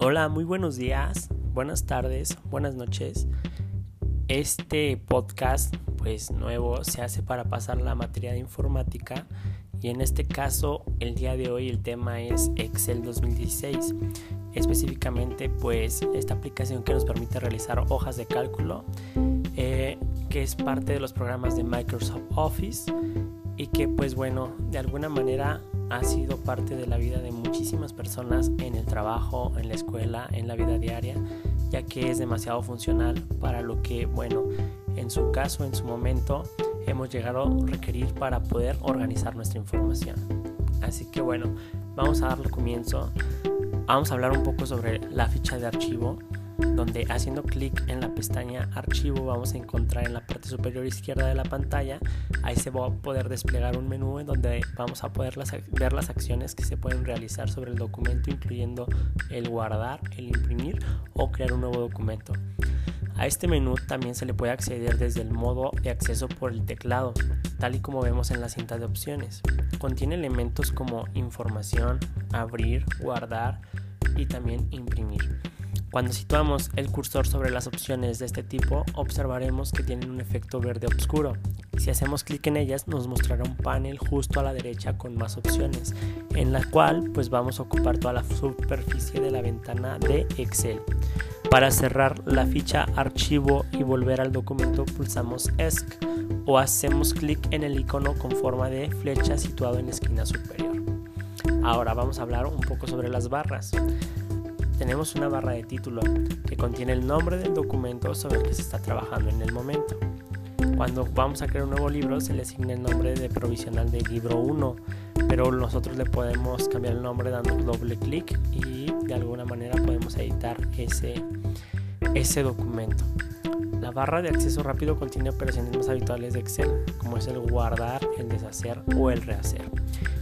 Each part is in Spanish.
Hola, muy buenos días, buenas tardes, buenas noches. Este podcast, pues nuevo, se hace para pasar la materia de informática y en este caso el día de hoy el tema es Excel 2016. Específicamente, pues esta aplicación que nos permite realizar hojas de cálculo, eh, que es parte de los programas de Microsoft Office y que pues bueno, de alguna manera ha sido parte de la vida de muchísimas personas en el trabajo, en la escuela, en la vida diaria, ya que es demasiado funcional para lo que, bueno, en su caso, en su momento, hemos llegado a requerir para poder organizar nuestra información. Así que bueno, vamos a darle comienzo. Vamos a hablar un poco sobre la ficha de archivo donde haciendo clic en la pestaña archivo vamos a encontrar en la parte superior izquierda de la pantalla, ahí se va a poder desplegar un menú en donde vamos a poder ver las acciones que se pueden realizar sobre el documento, incluyendo el guardar, el imprimir o crear un nuevo documento. A este menú también se le puede acceder desde el modo de acceso por el teclado, tal y como vemos en la cinta de opciones. Contiene elementos como información, abrir, guardar y también imprimir. Cuando situamos el cursor sobre las opciones de este tipo, observaremos que tienen un efecto verde oscuro. Si hacemos clic en ellas, nos mostrará un panel justo a la derecha con más opciones, en la cual pues vamos a ocupar toda la superficie de la ventana de Excel. Para cerrar la ficha archivo y volver al documento pulsamos ESC o hacemos clic en el icono con forma de flecha situado en la esquina superior. Ahora vamos a hablar un poco sobre las barras tenemos una barra de título que contiene el nombre del documento sobre el que se está trabajando en el momento. Cuando vamos a crear un nuevo libro se le asigna el nombre de provisional de libro 1, pero nosotros le podemos cambiar el nombre dando doble clic y de alguna manera podemos editar ese, ese documento. La barra de acceso rápido contiene operaciones más habituales de Excel, como es el guardar, el deshacer o el rehacer.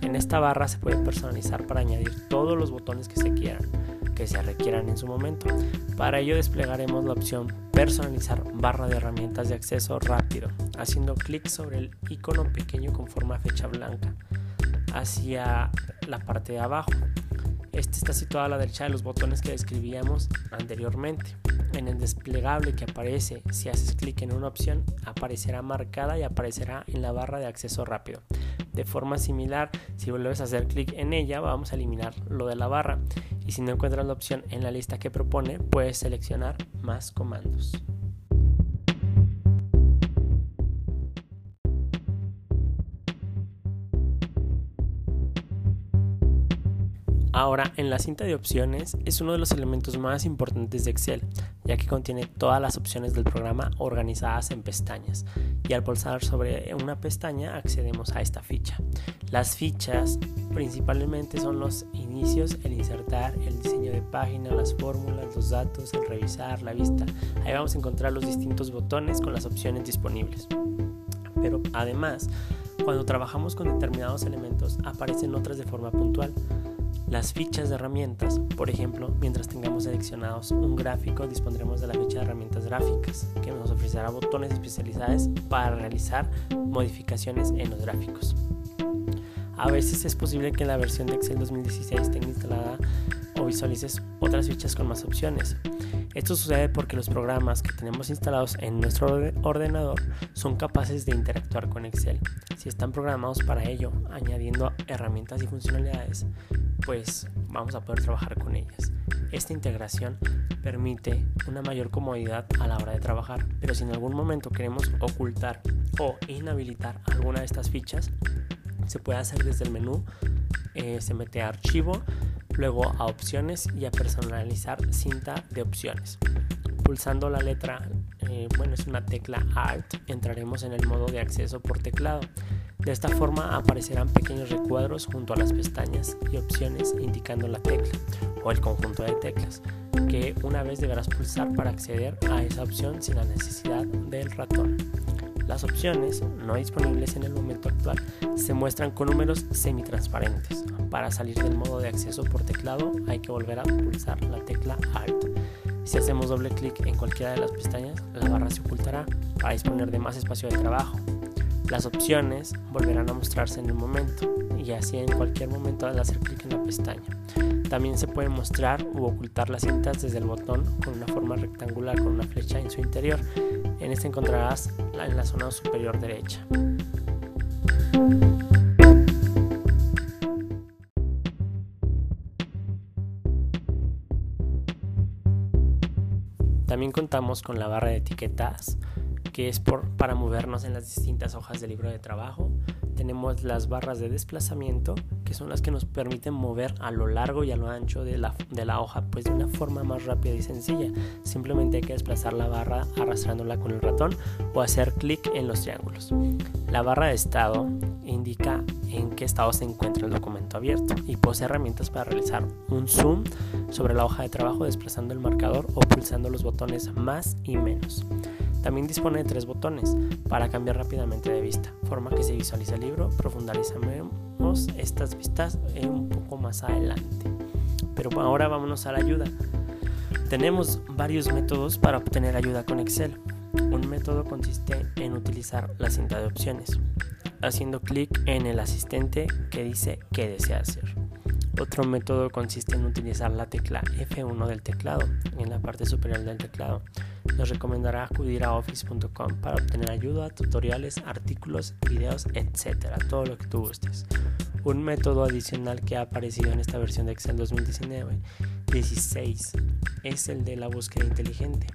En esta barra se puede personalizar para añadir todos los botones que se quieran que se requieran en su momento. Para ello desplegaremos la opción personalizar barra de herramientas de acceso rápido, haciendo clic sobre el icono pequeño con forma fecha blanca hacia la parte de abajo. Este está situado a la derecha de los botones que describíamos anteriormente. En el desplegable que aparece, si haces clic en una opción, aparecerá marcada y aparecerá en la barra de acceso rápido. De forma similar, si vuelves a hacer clic en ella, vamos a eliminar lo de la barra y si no encuentras la opción en la lista que propone, puedes seleccionar más comandos. Ahora, en la cinta de opciones es uno de los elementos más importantes de Excel, ya que contiene todas las opciones del programa organizadas en pestañas, y al pulsar sobre una pestaña accedemos a esta ficha. Las fichas principalmente son los inicios, el insertar, el diseño de página, las fórmulas, los datos, el revisar, la vista. Ahí vamos a encontrar los distintos botones con las opciones disponibles. Pero además, cuando trabajamos con determinados elementos aparecen otras de forma puntual. Las fichas de herramientas, por ejemplo, mientras tengamos seleccionados un gráfico, dispondremos de la ficha de herramientas gráficas, que nos ofrecerá botones especializados para realizar modificaciones en los gráficos. A veces es posible que la versión de Excel 2016 tenga instalada o visualices otras fichas con más opciones. Esto sucede porque los programas que tenemos instalados en nuestro ordenador son capaces de interactuar con Excel. Si están programados para ello, añadiendo herramientas y funcionalidades, pues vamos a poder trabajar con ellas. Esta integración permite una mayor comodidad a la hora de trabajar, pero si en algún momento queremos ocultar o inhabilitar alguna de estas fichas, se puede hacer desde el menú, eh, se mete a archivo, luego a opciones y a personalizar cinta de opciones. Pulsando la letra, eh, bueno, es una tecla Alt, entraremos en el modo de acceso por teclado. De esta forma aparecerán pequeños recuadros junto a las pestañas y opciones indicando la tecla o el conjunto de teclas que una vez deberás pulsar para acceder a esa opción sin la necesidad del ratón. Las opciones no disponibles en el momento actual se muestran con números semitransparentes. Para salir del modo de acceso por teclado hay que volver a pulsar la tecla Alt. Si hacemos doble clic en cualquiera de las pestañas, la barra se ocultará para disponer de más espacio de trabajo. Las opciones volverán a mostrarse en el momento y así en cualquier momento al hacer clic en la pestaña. También se puede mostrar u ocultar las cintas desde el botón con una forma rectangular con una flecha en su interior. En este encontrarás en la zona superior derecha. También contamos con la barra de etiquetas, que es para movernos en las distintas hojas del libro de trabajo tenemos las barras de desplazamiento, que son las que nos permiten mover a lo largo y a lo ancho de la, de la hoja, pues de una forma más rápida y sencilla. Simplemente hay que desplazar la barra arrastrándola con el ratón o hacer clic en los triángulos. La barra de estado indica en qué estado se encuentra el documento abierto y posee herramientas para realizar un zoom sobre la hoja de trabajo desplazando el marcador o pulsando los botones más y menos. También dispone de tres botones para cambiar rápidamente de vista, forma que se visualiza el libro, profundizaremos estas vistas un poco más adelante. Pero ahora vámonos a la ayuda. Tenemos varios métodos para obtener ayuda con Excel. Un método consiste en utilizar la cinta de opciones, haciendo clic en el asistente que dice qué desea hacer. Otro método consiste en utilizar la tecla F1 del teclado en la parte superior del teclado. Nos recomendará acudir a office.com para obtener ayuda, tutoriales, artículos, videos, etc. Todo lo que tú gustes. Un método adicional que ha aparecido en esta versión de Excel 2019 16 es el de la búsqueda inteligente.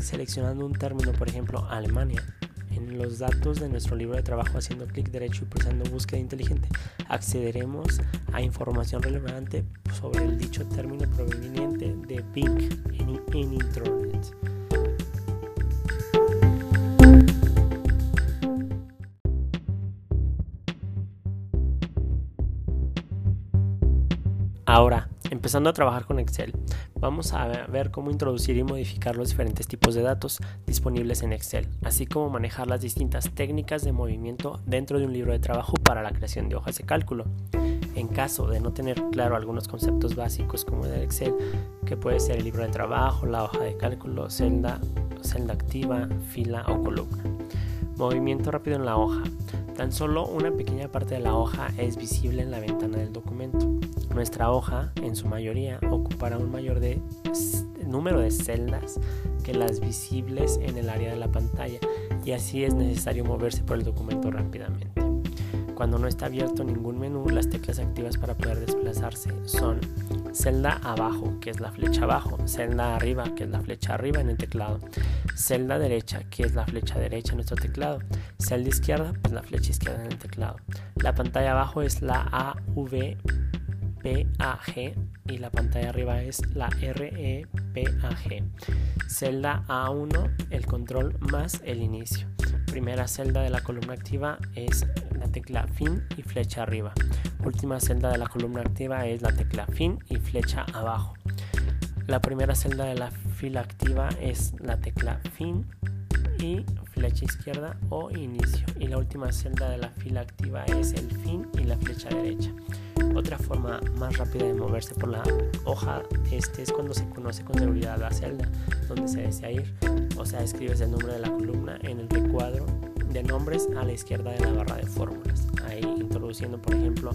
Seleccionando un término, por ejemplo, Alemania, en los datos de nuestro libro de trabajo haciendo clic derecho y pulsando búsqueda inteligente, accederemos a información relevante sobre el dicho término proveniente de Bing en, en. Ahora, empezando a trabajar con Excel, vamos a ver cómo introducir y modificar los diferentes tipos de datos disponibles en Excel, así como manejar las distintas técnicas de movimiento dentro de un libro de trabajo para la creación de hojas de cálculo. En caso de no tener claro algunos conceptos básicos como el Excel, que puede ser el libro de trabajo, la hoja de cálculo, celda, celda activa, fila o columna. Movimiento rápido en la hoja. Tan solo una pequeña parte de la hoja es visible en la ventana del documento. Nuestra hoja, en su mayoría, ocupará un mayor de número de celdas que las visibles en el área de la pantalla y así es necesario moverse por el documento rápidamente. Cuando no está abierto ningún menú, las teclas activas para poder desplazarse son celda abajo, que es la flecha abajo, celda arriba, que es la flecha arriba en el teclado, celda derecha, que es la flecha derecha en nuestro teclado, celda izquierda, pues la flecha izquierda en el teclado. La pantalla abajo es la AV PAG y la pantalla arriba es la REPAG. Celda A1, el control más el inicio. Primera celda de la columna activa es la tecla fin y flecha arriba. Última celda de la columna activa es la tecla fin y flecha abajo. La primera celda de la fila activa es la tecla fin y flecha izquierda o inicio. Y la última celda de la fila activa es el fin y la flecha derecha. Otra forma más rápida de moverse por la hoja este es cuando se conoce con seguridad la celda donde se desea ir. O sea, escribes el nombre de la columna en el recuadro de nombres a la izquierda de la barra de fórmulas. Ahí introduciendo, por ejemplo,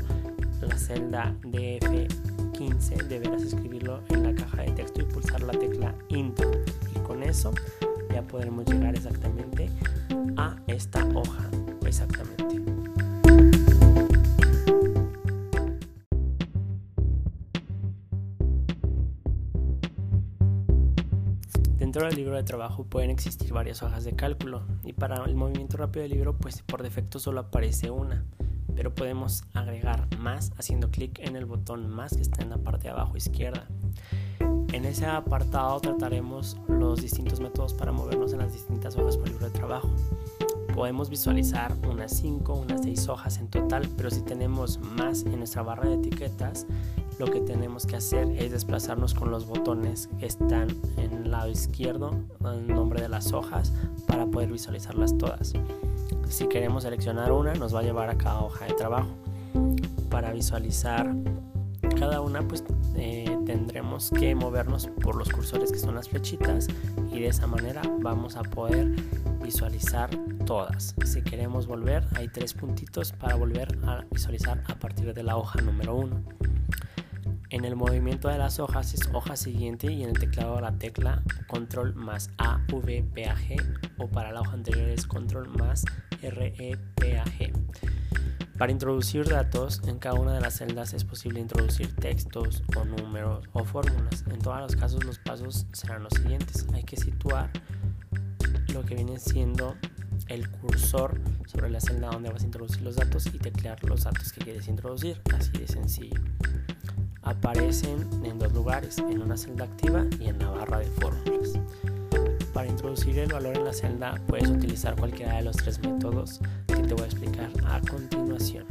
la celda DF15, deberás escribirlo en la caja de texto y pulsar la tecla Enter. Y con eso ya podremos llegar exactamente a esta hoja. Exactamente. Dentro del libro de trabajo pueden existir varias hojas de cálculo y para el movimiento rápido del libro pues por defecto solo aparece una, pero podemos agregar más haciendo clic en el botón más que está en la parte de abajo izquierda. En ese apartado trataremos los distintos métodos para movernos en las distintas hojas por libro de trabajo. Podemos visualizar unas 5, unas 6 hojas en total, pero si tenemos más en nuestra barra de etiquetas, lo que tenemos que hacer es desplazarnos con los botones que están en el lado izquierdo, el nombre de las hojas, para poder visualizarlas todas. Si queremos seleccionar una, nos va a llevar a cada hoja de trabajo. Para visualizar cada una, pues eh, tendremos que movernos por los cursores que son las flechitas y de esa manera vamos a poder visualizar todas. Si queremos volver, hay tres puntitos para volver a visualizar a partir de la hoja número 1. En el movimiento de las hojas es hoja siguiente y en el teclado la tecla control más A, V, P, A, G o para la hoja anterior es control más R, E, P, A, G. Para introducir datos, en cada una de las celdas es posible introducir textos o números o fórmulas. En todos los casos los pasos serán los siguientes. Hay que situar lo que viene siendo el cursor sobre la celda donde vas a introducir los datos y teclear los datos que quieres introducir. Así de sencillo. Aparecen en dos lugares, en una celda activa y en la barra de fórmulas. Para introducir el valor en la celda puedes utilizar cualquiera de los tres métodos que te voy a explicar a continuación.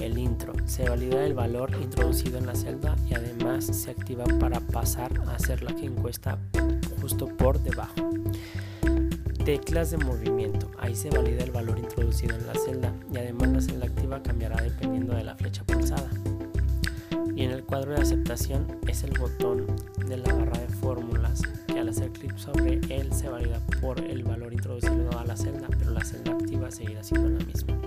El intro se valida el valor introducido en la celda y además se activa para pasar a hacer la encuesta justo por debajo. Teclas de movimiento. Ahí se valida el valor introducido en la celda y además la celda activa cambiará dependiendo de la flecha pulsada. Y en el cuadro de aceptación es el botón de la barra de fórmulas al hacer clic sobre él se valida por el valor introducido a la celda, pero la celda activa seguirá siendo la misma.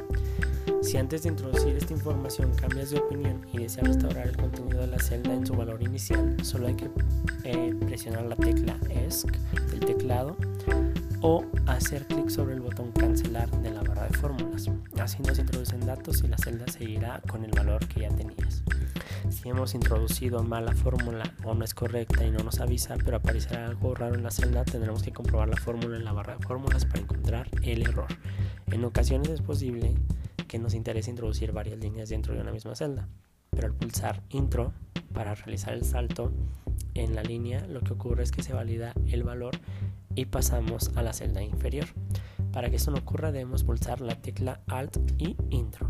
Si antes de introducir esta información cambias de opinión y deseas restaurar el contenido de la celda en su valor inicial, solo hay que eh, presionar la tecla ESC del teclado o hacer clic sobre el botón cancelar de la barra de fórmulas. Así no se introducen datos y la celda seguirá con el valor que ya tenías. Si hemos introducido mal la fórmula o no es correcta y no nos avisa, pero aparecerá algo raro en la celda, tendremos que comprobar la fórmula en la barra de fórmulas para encontrar el error. En ocasiones es posible que nos interese introducir varias líneas dentro de una misma celda, pero al pulsar intro para realizar el salto en la línea, lo que ocurre es que se valida el valor y pasamos a la celda inferior. Para que esto no ocurra debemos pulsar la tecla Alt y Intro.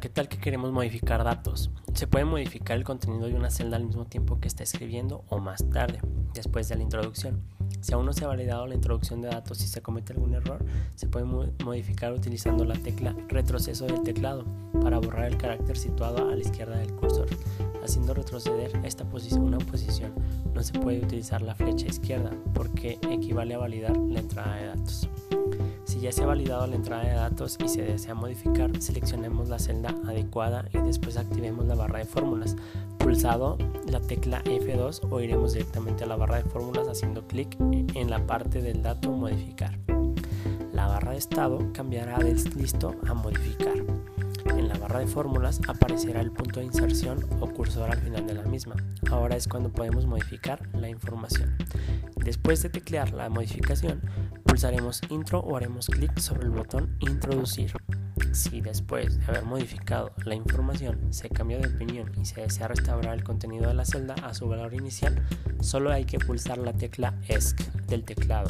¿Qué tal que queremos modificar datos? Se puede modificar el contenido de una celda al mismo tiempo que está escribiendo o más tarde, después de la introducción. Si aún no se ha validado la introducción de datos y se comete algún error, se puede modificar utilizando la tecla retroceso del teclado para borrar el carácter situado a la izquierda del cursor. Haciendo retroceder esta una posición, no se puede utilizar la flecha izquierda porque equivale a validar la entrada de datos. Si ya se ha validado la entrada de datos y se desea modificar, seleccionemos la celda adecuada y después activemos la barra de fórmulas. Pulsado la tecla F2 o iremos directamente a la barra de fórmulas haciendo clic en la parte del dato modificar. La barra de estado cambiará del listo a modificar. En la barra de fórmulas aparecerá el punto de inserción o cursor al final de la misma. Ahora es cuando podemos modificar la información. Después de teclear la modificación, pulsaremos intro o haremos clic sobre el botón introducir. Si después de haber modificado la información se cambió de opinión y se desea restaurar el contenido de la celda a su valor inicial, solo hay que pulsar la tecla ESC del teclado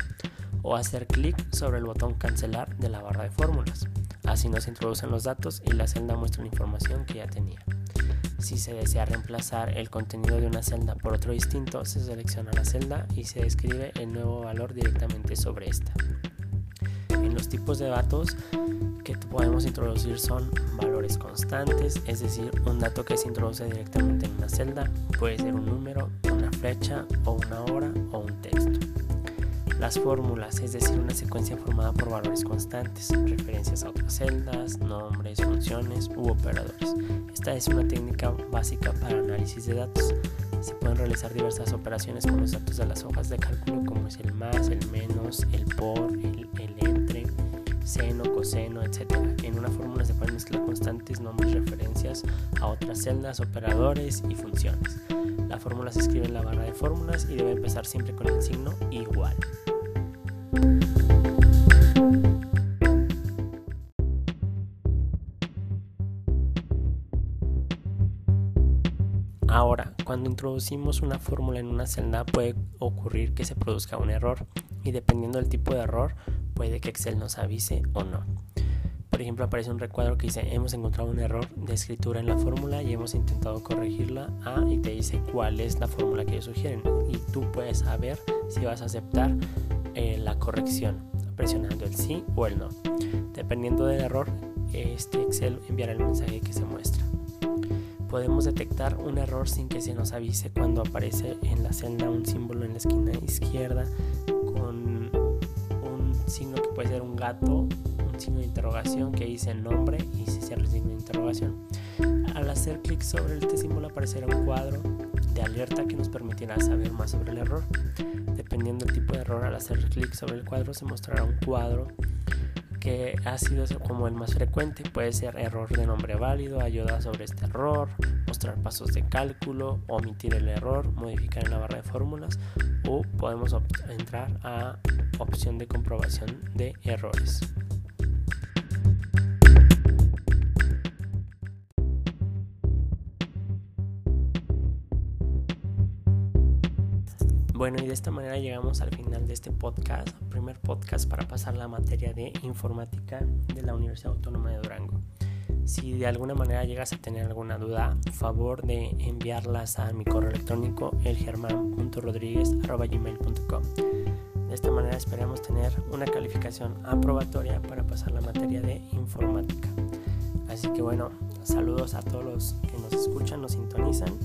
o hacer clic sobre el botón cancelar de la barra de fórmulas. Así nos introducen los datos y la celda muestra la información que ya tenía. Si se desea reemplazar el contenido de una celda por otro distinto, se selecciona la celda y se describe el nuevo valor directamente sobre esta. En los tipos de datos que podemos introducir son valores constantes, es decir, un dato que se introduce directamente en una celda, puede ser un número, una flecha o una hora o un texto. Las fórmulas, es decir, una secuencia formada por valores constantes, referencias a otras celdas, nombres, funciones u operadores. Esta es una técnica básica para análisis de datos. Se pueden realizar diversas operaciones con los datos de las hojas de cálculo como es el más, el menos, el por, el, entre, seno, coseno, etc. En una fórmula se pueden mezclar constantes, nombres, referencias a otras celdas, operadores y funciones. La fórmula se escribe en la barra de fórmulas y debe empezar siempre con el signo igual. Ahora, cuando introducimos una fórmula en una celda puede ocurrir que se produzca un error y dependiendo del tipo de error puede que Excel nos avise o no. Por ejemplo, aparece un recuadro que dice hemos encontrado un error de escritura en la fórmula y hemos intentado corregirla ah, y te dice cuál es la fórmula que ellos sugieren y tú puedes saber si vas a aceptar eh, la corrección presionando el sí o el no. Dependiendo del error, este Excel enviará el mensaje que se muestra. Podemos detectar un error sin que se nos avise cuando aparece en la celda un símbolo en la esquina izquierda con signo que puede ser un gato, un signo de interrogación que dice nombre y se cierra el signo de interrogación. Al hacer clic sobre este símbolo aparecerá un cuadro de alerta que nos permitirá saber más sobre el error. Dependiendo del tipo de error, al hacer clic sobre el cuadro se mostrará un cuadro que ha sido como el más frecuente. Puede ser error de nombre válido, ayuda sobre este error, mostrar pasos de cálculo, omitir el error, modificar en la barra de fórmulas o podemos entrar a opción de comprobación de errores. Bueno, y de esta manera llegamos al final de este podcast, primer podcast para pasar la materia de informática de la Universidad Autónoma de Durango. Si de alguna manera llegas a tener alguna duda, favor de enviarlas a mi correo electrónico elgerman.rodriguez.gmail.com De esta manera esperamos tener una calificación aprobatoria para pasar la materia de informática. Así que bueno, saludos a todos los que nos escuchan, nos sintonizan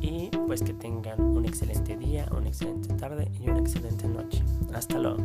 y pues que tengan un excelente día, una excelente tarde y una excelente noche. Hasta luego.